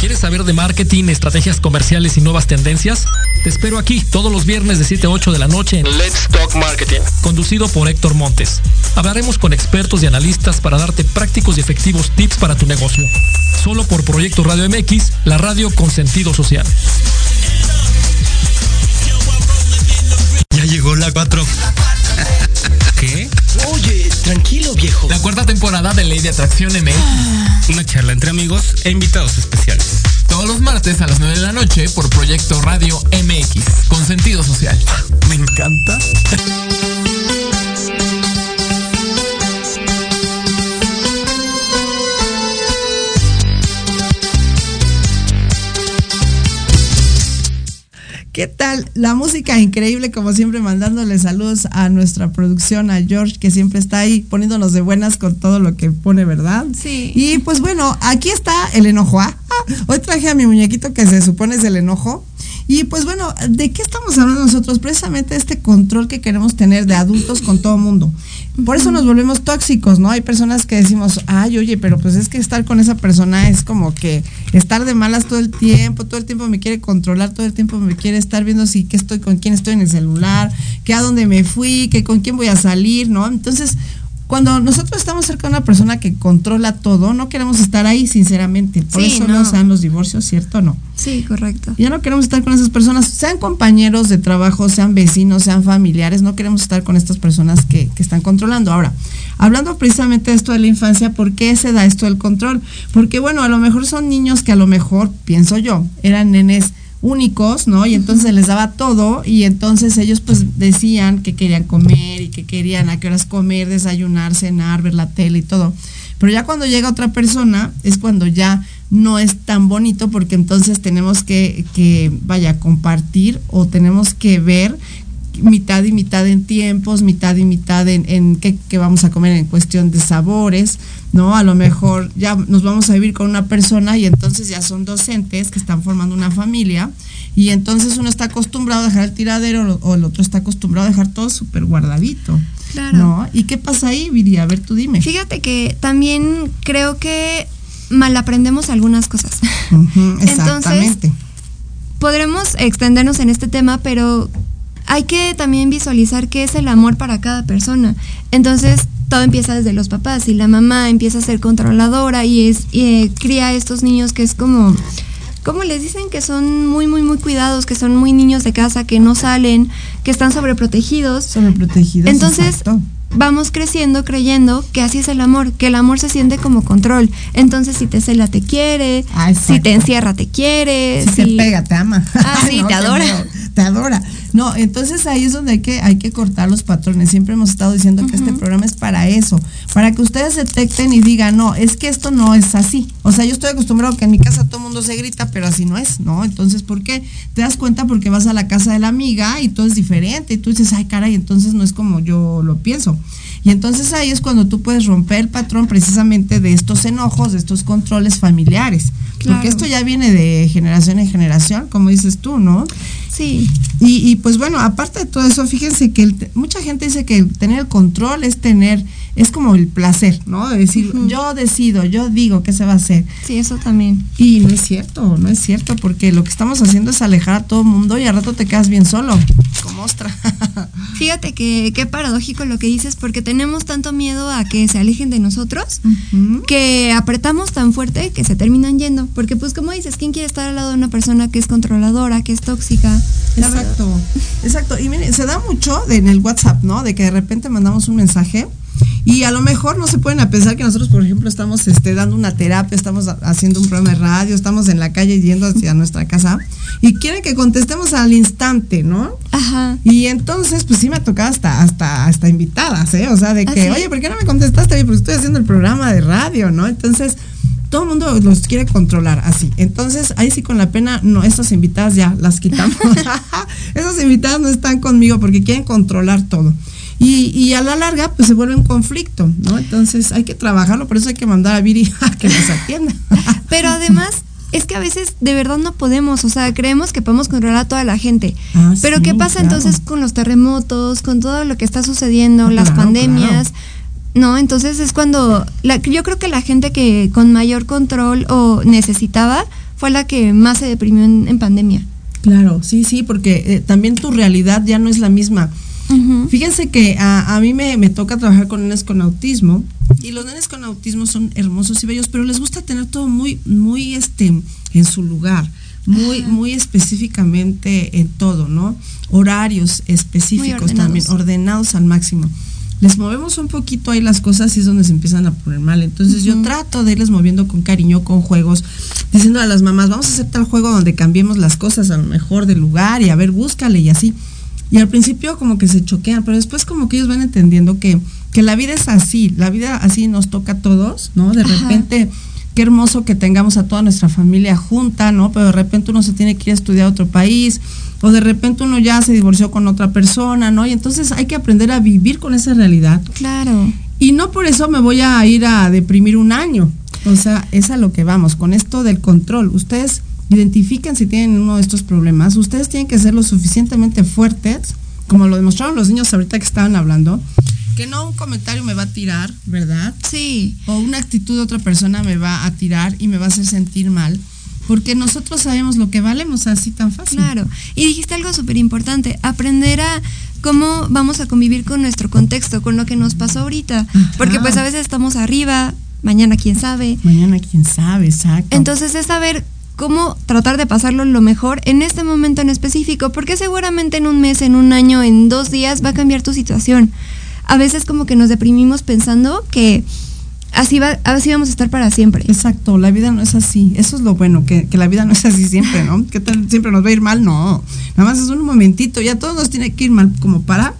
¿Quieres saber de marketing, estrategias comerciales y nuevas tendencias? Te espero aquí todos los viernes de 7 a 8 de la noche en Let's Talk Marketing, conducido por Héctor Montes. Hablaremos con expertos y analistas para darte prácticos y efectivos tips para tu negocio. Solo por Proyecto Radio MX, la radio con sentido social. Ya llegó la 4. ¿Qué? Oye, tranquilo, viejo. La cuarta temporada de Ley de Atracción MX. Una charla entre amigos e invitados especiales. Todos los martes a las 9 de la noche por Proyecto Radio MX, con sentido social. Me encanta. ¿Qué tal? La música increíble, como siempre, mandándole saludos a nuestra producción, a George, que siempre está ahí poniéndonos de buenas con todo lo que pone, ¿verdad? Sí. Y pues bueno, aquí está el enojo. Ah, ah, hoy traje a mi muñequito que se supone es el enojo. Y pues bueno, ¿de qué estamos hablando nosotros? Precisamente este control que queremos tener de adultos con todo mundo. Por eso nos volvemos tóxicos, ¿no? Hay personas que decimos, ay, oye, pero pues es que estar con esa persona es como que estar de malas todo el tiempo, todo el tiempo me quiere controlar, todo el tiempo me quiere estar viendo si qué estoy, con quién estoy en el celular, que a dónde me fui, que con quién voy a salir, ¿no? Entonces, cuando nosotros estamos cerca de una persona que controla todo, no queremos estar ahí, sinceramente. Por Sí, eso no. no se dan los divorcios, ¿cierto o no? Sí, correcto. Ya no queremos estar con esas personas, sean compañeros de trabajo, sean vecinos, sean familiares, no queremos estar con estas personas que, que están controlando. Ahora, hablando precisamente de esto de la infancia, ¿por qué se da esto del control? Porque bueno, a lo mejor son niños que a lo mejor, pienso yo, eran nenes únicos, ¿no? Y entonces se les daba todo y entonces ellos pues decían que querían comer y que querían a qué horas comer, desayunar, cenar, ver la tele y todo. Pero ya cuando llega otra persona es cuando ya no es tan bonito porque entonces tenemos que, que vaya, compartir o tenemos que ver mitad y mitad en tiempos, mitad y mitad en, en qué, qué vamos a comer en cuestión de sabores, ¿no? A lo mejor ya nos vamos a vivir con una persona y entonces ya son docentes que están formando una familia y entonces uno está acostumbrado a dejar el tiradero o el otro está acostumbrado a dejar todo súper guardadito. Claro. ¿No? ¿Y qué pasa ahí, Viri? A ver, tú dime. Fíjate que también creo que mal aprendemos algunas cosas. Exactamente. Podremos extendernos en este tema, pero hay que también visualizar qué es el amor para cada persona. Entonces, todo empieza desde los papás y la mamá empieza a ser controladora y es y, eh, cría a estos niños que es como como les dicen que son muy muy muy cuidados, que son muy niños de casa, que no salen, que están sobreprotegidos. Sobreprotegidos. Entonces, exacto. vamos creciendo creyendo que así es el amor, que el amor se siente como control. Entonces, si te cela, te quiere. Ah, si te encierra, te quiere. Si te pega, te ama. Ah, sí, No, te adora. No, entonces ahí es donde hay que, hay que cortar los patrones. Siempre hemos estado diciendo que este programa es para eso, para que ustedes detecten y digan, no, es que esto no es así. O sea, yo estoy acostumbrado que en mi casa todo el mundo se grita, pero así no es, ¿no? Entonces, ¿por qué? Te das cuenta porque vas a la casa de la amiga y todo es diferente. Y tú dices, ay, caray, entonces no es como yo lo pienso. Y entonces ahí es cuando tú puedes romper el patrón precisamente de estos enojos, de estos controles familiares. Claro. Porque esto ya viene de generación en generación, como dices tú, ¿no? Sí. Y, y pues bueno, aparte de todo eso, fíjense que el mucha gente dice que el tener el control es tener, es como el placer, ¿no? De decir, yo decido, yo digo qué se va a hacer. Sí, eso también. Y no es cierto, no es cierto, porque lo que estamos haciendo es alejar a todo el mundo y al rato te quedas bien solo, como ostra. Fíjate que qué paradójico lo que dices, porque tenemos tanto miedo a que se alejen de nosotros, que apretamos tan fuerte que se terminan yendo. Porque pues como dices, ¿quién quiere estar al lado de una persona que es controladora, que es tóxica? Exacto, exacto. Y miren, se da mucho de- en el WhatsApp, ¿no? De que de repente mandamos un mensaje y a lo mejor no se pueden a pensar que nosotros, por ejemplo, estamos este, dando una terapia, estamos ha- haciendo un programa de radio, estamos en la calle yendo hacia nuestra casa y quieren que contestemos al instante, ¿no? Ajá. Y entonces, pues sí me ha tocado hasta, hasta, hasta invitadas, ¿eh? O sea, de que, ¿Ah, oye, ¿por qué no me contestaste? Oye, pues estoy haciendo el programa de radio, ¿no? Entonces, todo el mundo los quiere controlar así. Entonces, ahí sí con la pena, no, estas invitadas ya las quitamos. Esas invitadas no están conmigo porque quieren controlar todo. Y, y a la larga, pues se vuelve un conflicto, ¿no? Entonces hay que trabajarlo, por eso hay que mandar a Viri a que nos atienda. Pero además, es que a veces de verdad no podemos, o sea, creemos que podemos controlar a toda la gente. Ah, Pero sí, ¿qué pasa claro. entonces con los terremotos, con todo lo que está sucediendo, las Claro, pandemias? No, entonces es cuando la, yo creo que la gente que con mayor control o necesitaba fue la que más se deprimió en, en pandemia. Claro, sí, sí, porque eh, también tu realidad ya no es la misma. Fíjense que a, a mí me, me toca trabajar con nenes con autismo y los nenes con autismo son hermosos y bellos, pero les gusta tener todo muy, muy este, en su lugar, muy, muy específicamente en todo, ¿no? Horarios específicos ordenados. también, ordenados al máximo. Les movemos un poquito ahí las cosas y es donde se empiezan a poner mal. Entonces yo trato de irles moviendo con cariño, con juegos, diciendo a las mamás, vamos a hacer tal juego donde cambiemos las cosas a lo mejor de lugar y a ver, búscale y así. Y al principio como que se choquean, pero después como que ellos van entendiendo que, que la vida es así, la vida así nos toca a todos, ¿no? De Ajá. repente, qué hermoso que tengamos a toda nuestra familia junta, ¿no? Pero de repente uno se tiene que ir a estudiar a otro país, o de repente uno ya se divorció con otra persona, ¿no? Y entonces hay que aprender a vivir con esa realidad. Claro. Y no por eso me voy a ir a deprimir un año. O sea, es a lo que vamos, con esto del control. Ustedes identifiquen si tienen uno de estos problemas. Ustedes tienen que ser lo suficientemente fuertes, como lo demostraron los niños ahorita que estaban hablando, que no un comentario me va a tirar, ¿verdad? Sí. O una actitud de otra persona me va a tirar y me va a hacer sentir mal. Porque nosotros sabemos lo que valemos así tan fácil. Claro. Y dijiste algo súper importante, aprender a cómo vamos a convivir con nuestro contexto, con lo que nos pasó ahorita. Porque pues a veces estamos arriba, mañana quién sabe. Mañana quién sabe, exacto. Entonces es saber cómo tratar de pasarlo lo mejor en este momento en específico, porque seguramente en un mes, en un año, en dos días va a cambiar tu situación. A veces como que nos deprimimos pensando que así, va, así vamos a estar para siempre. Exacto, la vida no es así. Eso es lo bueno, que, que la vida no es así siempre, ¿no? ¿Qué tal? Siempre nos va a ir mal, no. Nada más es un momentito, ya todos nos tiene que ir mal como para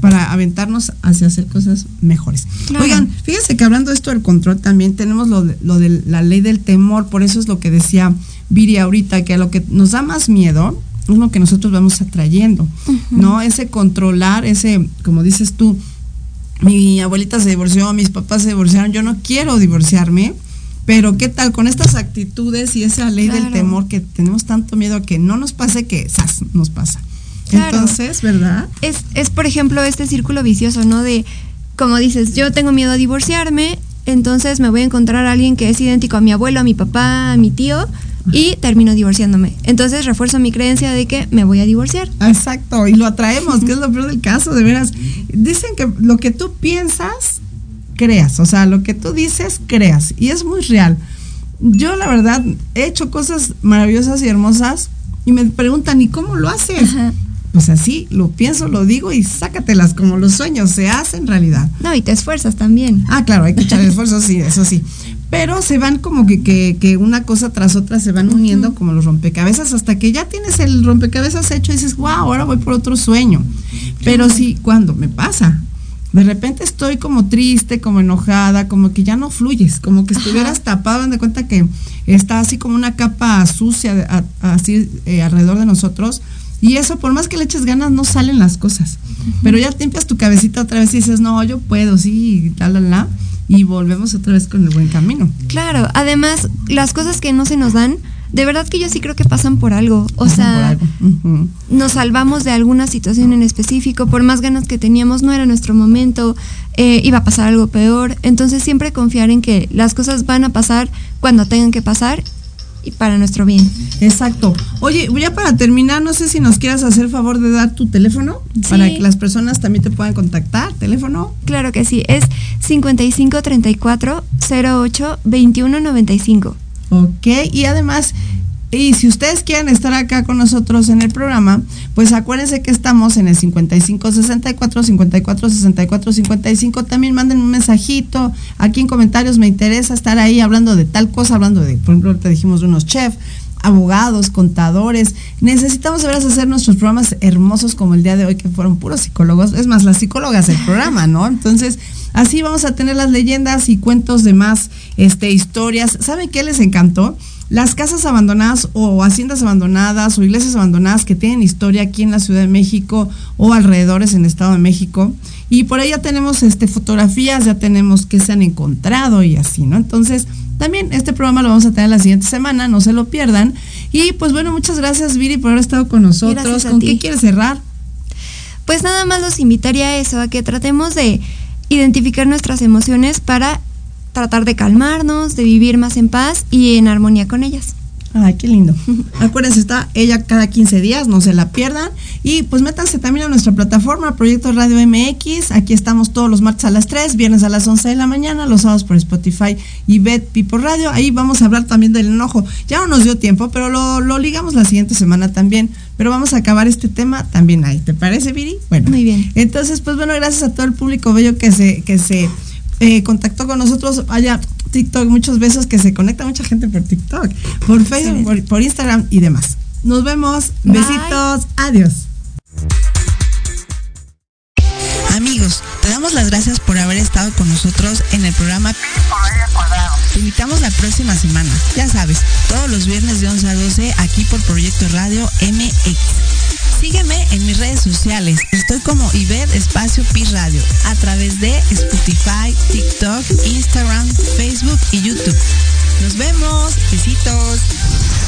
para aventarnos hacia hacer cosas mejores. Claro. Oigan, fíjense que hablando de esto del control también tenemos lo de, lo de la ley del temor, por eso es lo que decía Viri ahorita, que a lo que nos da más miedo es lo que nosotros vamos atrayendo, ¿no? Ese controlar, ese, como dices tú, mi abuelita se divorció, mis papás se divorciaron, yo no quiero divorciarme, pero ¿qué tal con estas actitudes y esa ley del temor que tenemos tanto miedo a que no nos pase que ¡zas! nos pasa? Claro. Entonces, ¿verdad? Es, es, por ejemplo, este círculo vicioso, ¿no? De, como dices, yo tengo miedo a divorciarme, entonces me voy a encontrar a alguien que es idéntico a mi abuelo, a mi papá, a mi tío, y termino divorciándome. Entonces refuerzo mi creencia de que me voy a divorciar. Exacto, y lo atraemos, que es lo peor del caso, de veras. Dicen que lo que tú piensas, creas, o sea, lo que tú dices, creas, y es muy real. Yo, la verdad, he hecho cosas maravillosas y hermosas, y me preguntan, ¿y cómo lo haces? Pues así, lo pienso, lo digo y sácatelas como los sueños, se hacen realidad. No, y te esfuerzas también. Ah, claro, hay que echar esfuerzo, sí, eso sí. Pero se van como que, que, que una cosa tras otra se van uniendo como los rompecabezas hasta que ya tienes el rompecabezas hecho y dices, wow, ahora voy por otro sueño. Pero sí, cuando me pasa, de repente estoy como triste, como enojada, como que ya no fluyes, como que estuvieras tapado, dan de cuenta que está así como una capa sucia de- a- así eh, alrededor de nosotros. Y eso, por más que le eches ganas, no salen las cosas. Pero ya limpias tu cabecita otra vez y dices, no, yo puedo, sí, la, la, la. Y volvemos otra vez con el buen camino. Claro, además, las cosas que no se nos dan, de verdad que yo sí creo que pasan por algo. O Pasan sea, nos salvamos de alguna situación en específico, por más ganas que teníamos, no era nuestro momento, eh, iba a pasar algo peor. Entonces siempre confiar en que las cosas van a pasar cuando tengan que pasar y para nuestro bien. Exacto. Oye, ya para terminar, no sé si nos quieras hacer favor de dar tu teléfono para que las personas también te puedan contactar. ¿Teléfono? Claro que sí, es 5534 08 2195. Ok, y además y si ustedes quieren estar acá con nosotros en el programa, pues acuérdense que estamos en el 55 64 54 64 55. También manden un mensajito. Aquí en comentarios me interesa estar ahí hablando de tal cosa, hablando de, por ejemplo, te dijimos de unos chefs abogados, contadores. Necesitamos de veras hacer nuestros programas hermosos como el día de hoy, que fueron puros psicólogos. Es más, las psicólogas del programa, ¿no? Entonces, así vamos a tener las leyendas y cuentos de más este, historias. ¿Saben qué les encantó? Las casas abandonadas o haciendas abandonadas o iglesias abandonadas que tienen historia aquí en la Ciudad de México o alrededores en el Estado de México. Y por ahí ya tenemos este, fotografías, ya tenemos que se han encontrado y así, ¿no? Entonces, también este programa lo vamos a tener la siguiente semana, no se lo pierdan. Y pues bueno, muchas gracias Viri por haber estado con nosotros. ¿Con qué quieres cerrar? Pues nada más los invitaría a eso, a que tratemos de identificar nuestras emociones para tratar de calmarnos, de vivir más en paz y en armonía con ellas. Ay, qué lindo. Acuérdense, está ella cada 15 días, no se la pierdan. Y pues métanse también a nuestra plataforma, Proyecto Radio MX. Aquí estamos todos los martes a las 3, viernes a las 11 de la mañana, los sábados por Spotify y Bet Pipo Radio. Ahí vamos a hablar también del enojo. Ya no nos dio tiempo, pero lo, lo ligamos la siguiente semana también. Pero vamos a acabar este tema también ahí. ¿Te parece, Viri? Bueno. Muy bien. Entonces, pues bueno, gracias a todo el público bello que se, que se eh, contactó con nosotros allá TikTok, muchos besos que se conecta mucha gente por TikTok, por Facebook, por, por Instagram y demás. Nos vemos, Bye. besitos, adiós. Amigos, te damos las gracias por haber estado con nosotros en el programa Te invitamos la próxima semana. Ya sabes, todos los viernes de 11 a 12 aquí por Proyecto Radio MX. Sígueme en mis redes sociales. Estoy como Ivette Espacio Pi Radio a través de Spotify, TikTok, Instagram, Facebook y YouTube. Nos vemos. Besitos.